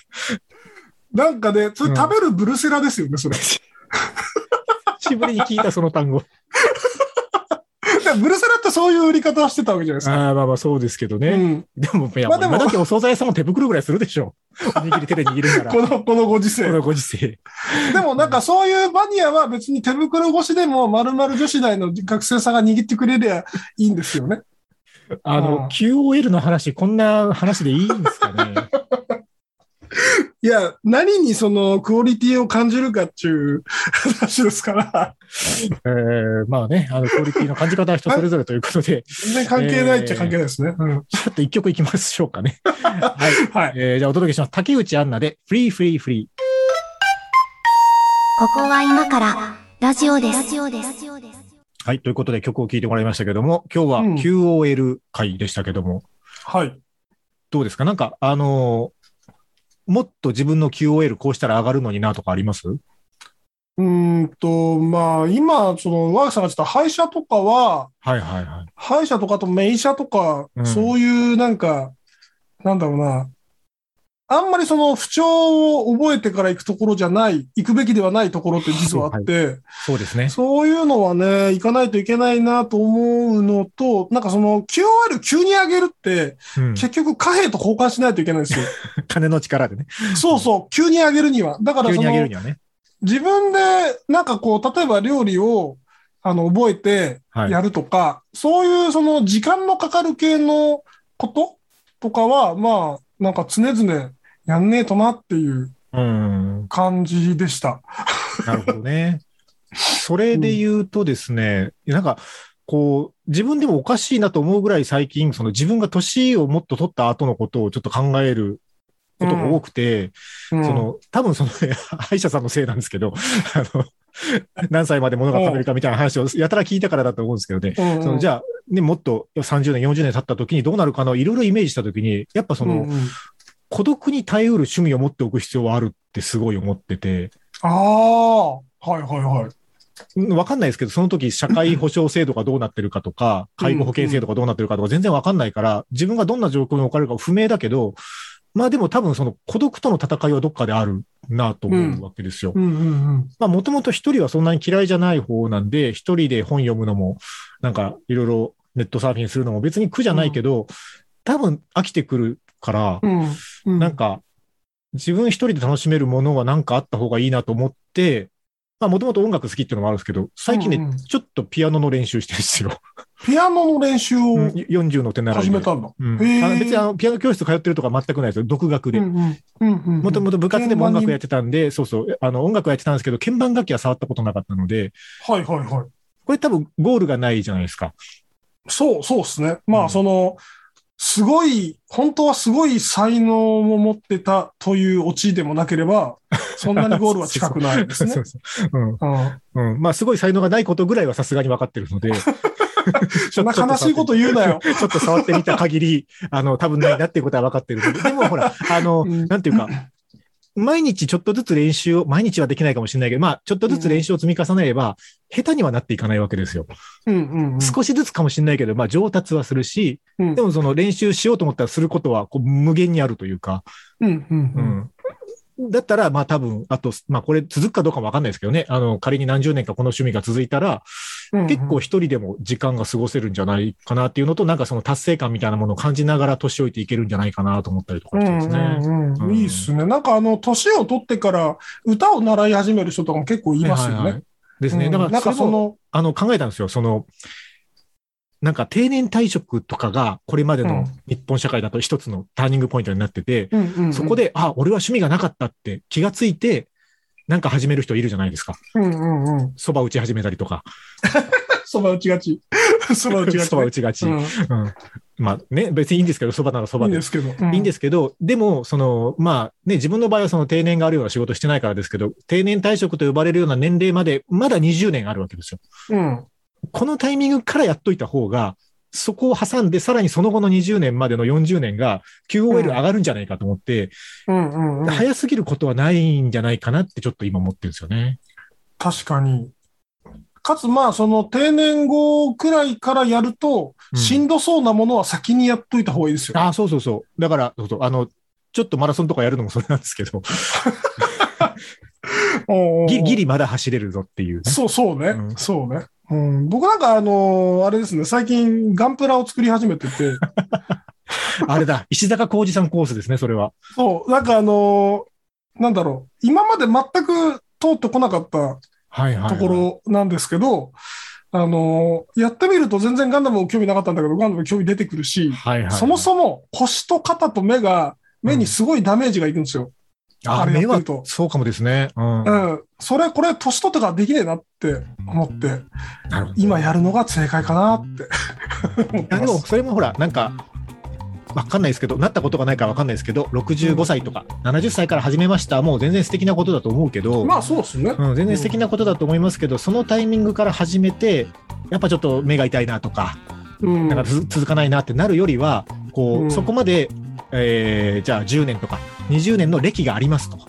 なんかね、それ食べるブルセラですよね、それ。[laughs] 久しぶりに聞いたその単語。でブルセラってそういう売り方をしてたわけじゃないですか。ああ、まあまあそうですけどね。うん。でも、いや、まあでも今時お惣菜屋さんも手袋ぐらいするでしょ。[laughs] おにぎり手で握るなら。この、このご時世。このご時世。でもなんかそういうマニアは別に手袋越しでも〇〇女子大の学生さんが握ってくれりゃいいんですよね。ああのあ、QOL の話、こんな話でいいんですかね。[laughs] いや、何にそのクオリティを感じるかっていう話ですから、[laughs] えー、まあね、あの、クオリティの感じ方は人それぞれということで、全然関係ないっちゃ関係ないですね。うん。ちょっと一曲いきましょうかね。[laughs] はい。はい。えー、じゃあお届けします。竹内アンナで、フリーフリーフリー。ここは今からラジオです。ラジオです。はい。ということで曲を聴いてもらいましたけども、今日はうん QOL 回でしたけども、はい。どうですか？なんか、あのーもっと自分の QOL こうしたら上がるのになとかあります？うーんと、まあ、今、その、ワークさんが言った歯医者とかは、はいはいはい。歯医者とかあと名医者とか、うんそういうなんか、なんだろうな、あんまりその不調を覚えてから行くところじゃない、行くべきではないところって実はあって、そうですね。そういうのはね、行かないといけないなと思うのと、なんかその QOL 急に上げるって、うん、結局貨幣と交換しないといけないんですよ。[laughs] 金の力でね。そうそう、急に上げるには。だからそのね。自分で、なんかこう、例えば料理を、あの、覚えてはい。やるとか、そういうその時間のかかる系のこととかは、まあ、なんか常々やんねえとなっていううん。感じでした。なるほどね。[laughs] それで言うとですね、なんか、こう、自分でもおかしいなと思うぐらい最近、その自分が年をもっと取った後のことをちょっと考えることが多くて、うんその、多分その、[laughs] 歯医者さんのせいなんですけど、[laughs] あの、何歳まで物が食べるかみたいな話をやたら聞いたからだと思うんですけどね。うんうんそのじゃあ、ね、もっと30年、40年経った時にどうなるかのいろいろイメージした時に、やっぱその、うんうん孤独に耐えうる趣味を持っておく必要はあるってすごい思ってて、ああ、はいはいはい。うんわかんないですけど、その時社会保障制度がどうなってるかとか、介護保険制度がどうなってるかとか全然わかんないから、自分がどんな状況に置かれるか不明だけど、まあでも多分その孤独との戦いはどっかであるなと思うわけですよ。うんうんうん。まあもともと一人はそんなに嫌いじゃない方なんで、一人で本読むのも、なんかいろいろネットサーフィンするのも別に苦じゃないけど、多分飽きてくるから、うんうん。なんか自分一人で楽しめるものはなんかあった方がいいなと思って、まあもともと音楽好きっていうのもあるんですけど、最近ね、うんうんちょっとピアノの練習してるんですよ。ピアノの練習うんを40の手習いで。始めたんだ。うんあの別にあのピアノ教室通ってるとか全くないですよ。独学で。もともと部活でも音楽やっ鍵てたんで、そうそう、あの音楽やってたんですけど、鍵盤楽器は触ったことなかったので、はいはいはい。これ多分ゴールがないじゃないですか。そう、そうですね。まあ、うんその、すごい、本当はすごい才能を持ってたというオチでもなければ、そんなにゴールは近くない [laughs] ですね。まあ、すごい才能がないことぐらいはさすがに分かってるので。[laughs] そんな悲しいこと言うなよ。[laughs] ちょっと触ってみた限り、あの、多分ないなっていうことは分かってる。でもほら、あの、うんなんていうか、毎日ちょっとずつ練習を、毎日はできないかもしれないけど、まあ、ちょっとずつ練習を積み重ねれば、下手にはなっていかないわけですよ。うんうんうん。少しずつかもしれないけど、まあ、上達はするし、うんでもその練習しようと思ったらすることは、こう、無限にあるというか、うんうんううん。ん。だったら、まあ多分、あと、まあこれ続くかどうかもわかんないですけどね。あの、仮に何十年かこの趣味が続いたら、うん結構一人でも時間が過ごせるんじゃないかなっていうのと、なんかその達成感みたいなものを感じながら年老いていけるんじゃないかなと思ったりとかしてですね。うんうんううんん、いいっすね。なんかあの、年を取ってから歌を習い始める人とかも結構いますよはいはいはね。いですね。うんだから、なんかその、あの、考えたんですよ。その、なんか定年退職とかが、これまでの日本社会だと一つのターニングポイントになってて、うんうんうんそこ、で、あ、俺は趣味がなかったって気がついて、なんか始める人いるじゃないですか。うんうんうん。蕎麦打ち始めたりとか。[laughs] [laughs] そば打ちがち。そば打ちがち蕎麦打ちがち。うんうんまあね、別にいいんですけど、蕎麦なら蕎麦でいいんで。すけど。いいんですすけど、でも、その、まあね、自分の場合はその定年があるような仕事してないからですけど、定年退職と呼ばれるような年齢まで、まだ20年あるわけですよ。うん。このタイミングからやっといた方が、そこを挟んで、さらにその後の20年までの40年が QOL 上がるんじゃないかと思って、うんうんうん。早すぎることはないんじゃないかなってちょっと今思ってるんですよね。確かに。かつ、まあ、その定年後くらいからやると、うんしんどそうなものは先にやっといた方がいいですよ。ああ、そうそうそう。だから、そうそう、あの、ちょっとマラソンとかやるのもそれなんですけど、[laughs] ギリギリまだ走れるぞっていうね。そう、そうね。うんそうね。うん、僕なんかあのーあれですね、最近ガンプラを作り始めてて、[laughs] あれだ、石坂浩二さんコースですね、それは。そう、なんかあのーなんだろう、今まで全く通ってこなかったはいはい、はい。ところなんですけど、あのーやってみると全然ガンダムも興味なかったんだけど、ガンダム興味出てくるし、はいはい。そもそも腰と肩と目が、目にすごいダメージがいくんですよ。あ、あれや目はってるとそうかもですね。うん。うん。それ、これ、年取ってからできねえなって思って。今やるのが正解かなって [laughs] でも。それもほら、なんか、わかんないですけど、なったことがないからわかんないですけど、65歳とか、70歳から始めました。もう全然素敵なことだと思うけど、まあ、そうですね。うん、全然素敵なことだと思いますけど、そのタイミングから始めて、やっぱちょっと目が痛いなとか、うん。なんかつ続かないなってなるよりは、こう、うんそこまで、えーじゃあ10年とか20年の歴がありますと。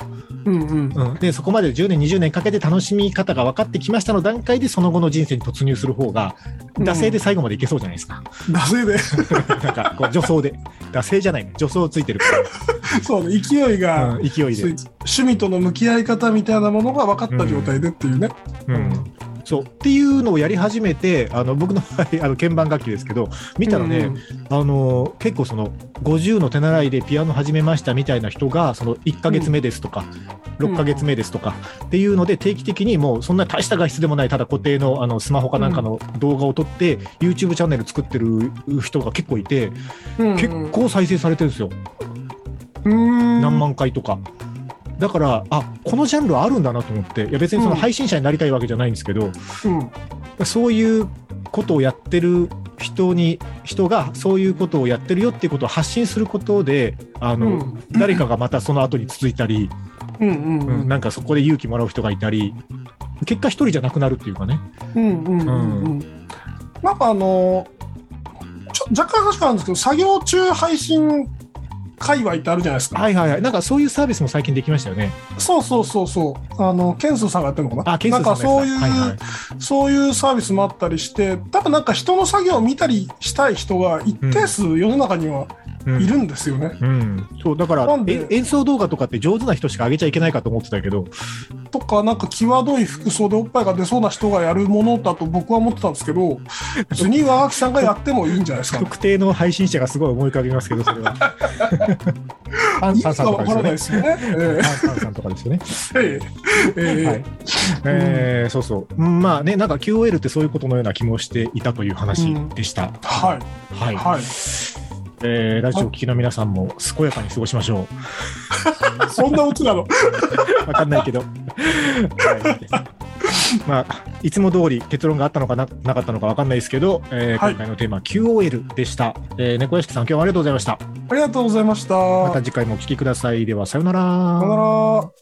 うんうん。うん、で、そこまで10年、20年かけて楽しみ方が分かってきましたの段階で、その後の人生に突入する方が、うん惰性で最後までいけそうじゃないですか。惰性で。[laughs] なんか、こう、助走で。惰性じゃないね。助走ついてるか [laughs] そうね。勢いら、が、うん、勢いで。趣味との向き合い方みたいなものが分かった状態でっていうね。うん。そう。っていうのをやり始めて、あの、僕の場合、あの、鍵盤楽器ですけど、見たらね、あの、結構その、50の手習いでピアノ始めましたみたいな人が、その、1ヶ月目ですとか、6ヶ月目ですとか、っていうので、定期的にもう、そんな大した画質でもない、ただ固定の、あの、スマホかなんかの動画を撮って、YouTube チャンネル作ってる人が結構いて、うん結構再生されてるんですよ。うん。何万回とか。だから、あ、このジャンルあるんだなと思って、いや別にそのうん配信者になりたいわけじゃないんですけど、うん。そういうことをやってる人に、人がそういうことをやってるよっていうことを発信することで、あの、うん誰かがまたその後に続いたり、うんうんうんなんかそこで勇気もらう人がいたり、結果一人じゃなくなるっていうかね。うんうんうんうん。なんかあのちょ若干話変わるんですけど、作業中配信界隈ってあるじゃないですか。はいはいはい。なんかそういうサービスも最近できましたよね。そうそうそうそう。あの、ケンスーさんがやってるのかなあ、ケースなんかそういう、はいはいそういうサービスもあったりして、多分なんか人の作業を見たりしたい人が一定数世の中にはうんいるんですよね。うん、そうだから演奏動画とかって上手な人しか上げちゃいけないかと思ってたけど、とか、なんか際どい服装でおっぱいが出そうな人がやるものだと僕は思ってたんですけど、別に和垣さんがやってもいいんじゃないですか。特定の配信者がすごい思い浮かびますけど、[laughs] それは。パンいいかパンさんとわからないかですすよね。えパンさんとかですよね。ええええはい。えーそうそう。うんまあね、なんか QOL ってそういうことのような気もしていたという話でした。はい。はい。はい。えーラジオを聴きの皆さんも健やかに過ごしましょ [laughs] そんなオチなの？う。[laughs] わかんないけど。はいまあ、いつも通り結論があったのかななかったのかわかんないですけど、えーはい今回のテーマ QOL でした。えー猫屋敷さん、今日はありがとうございました。ありがとうございました。また次回もお聞きください。では、さようなら。さよなら。